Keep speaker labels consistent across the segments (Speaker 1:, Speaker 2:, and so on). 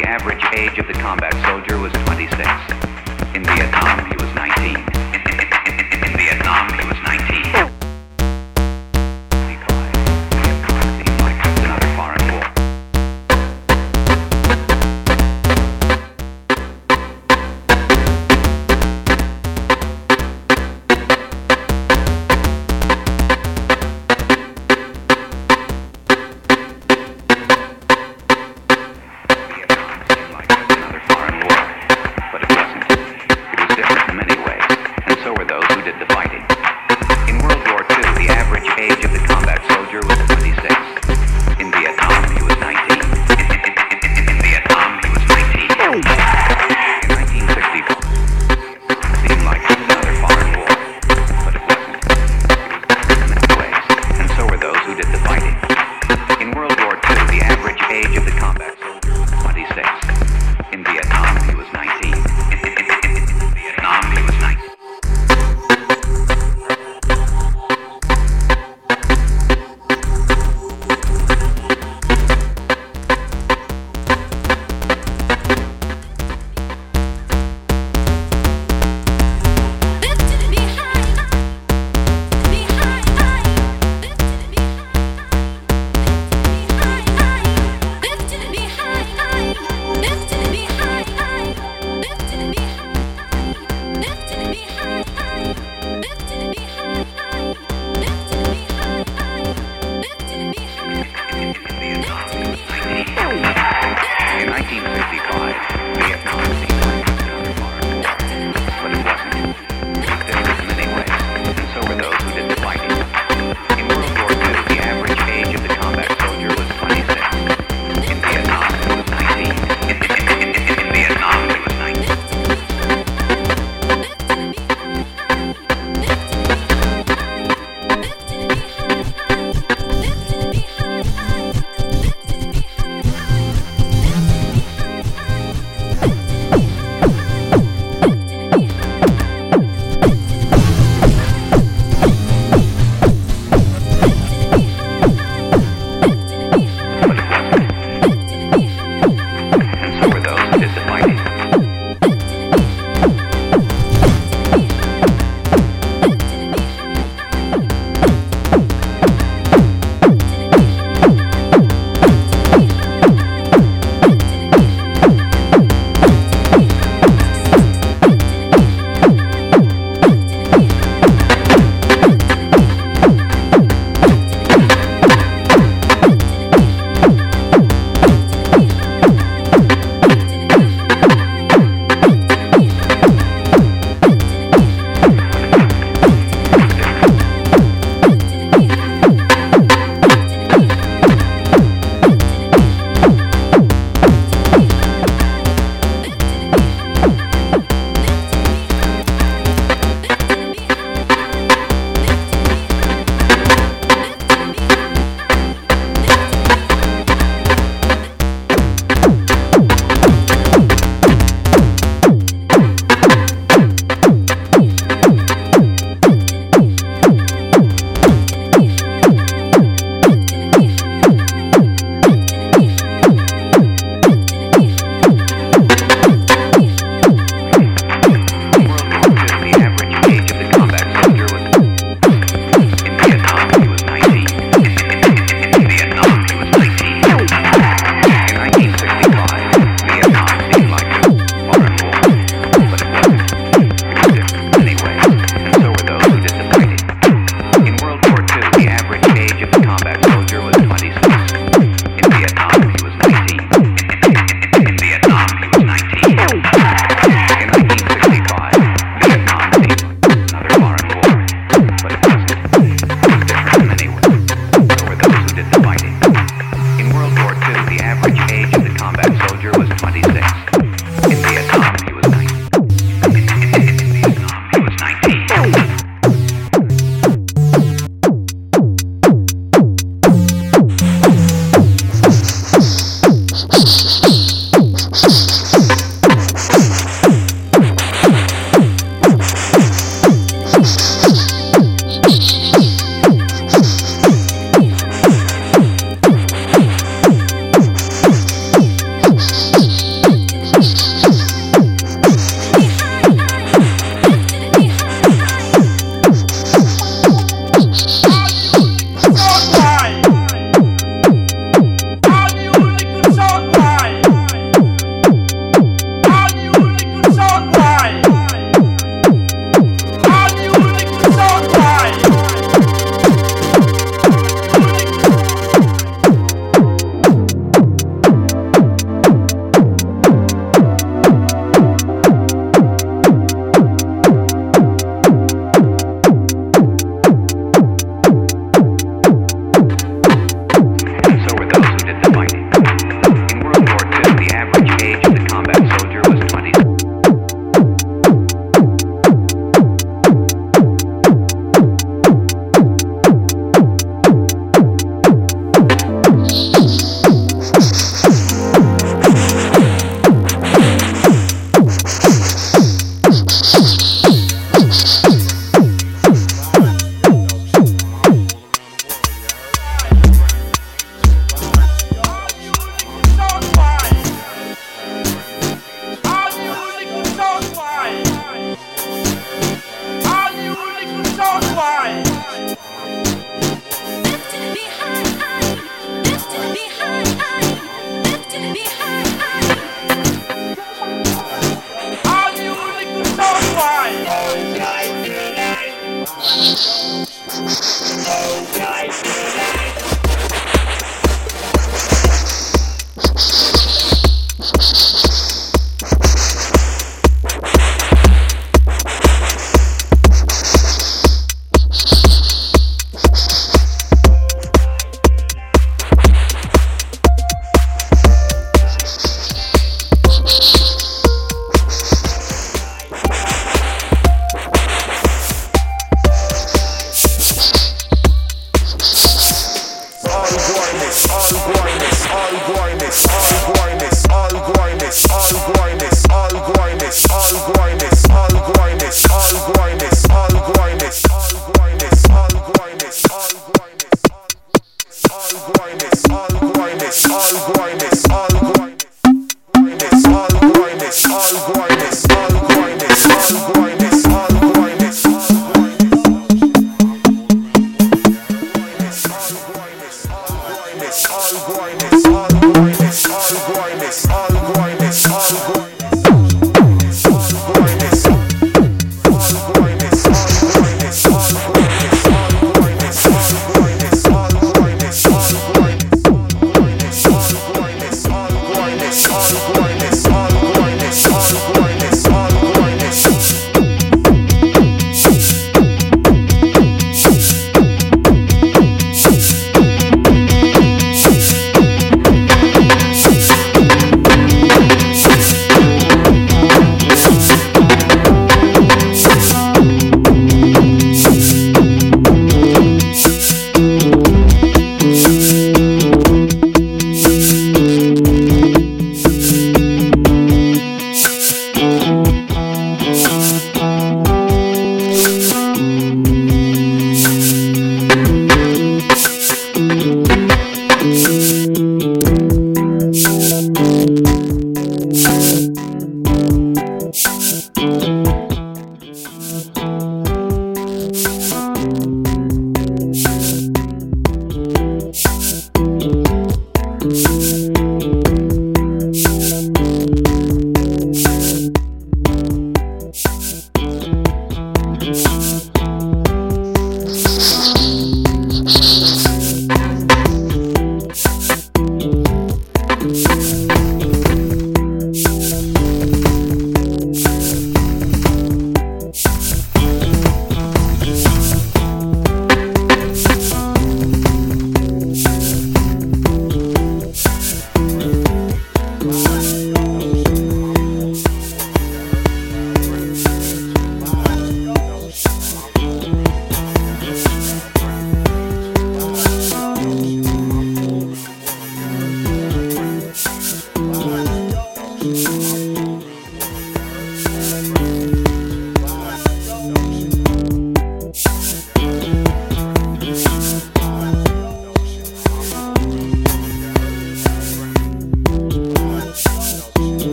Speaker 1: the average age of the combat soldier was 26.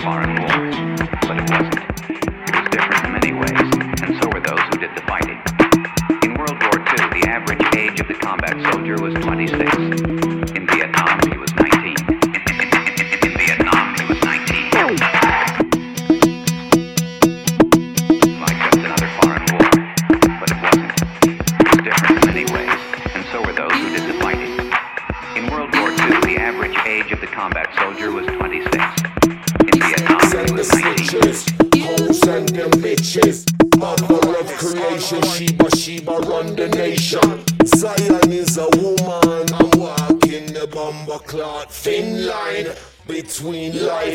Speaker 2: tomorrow.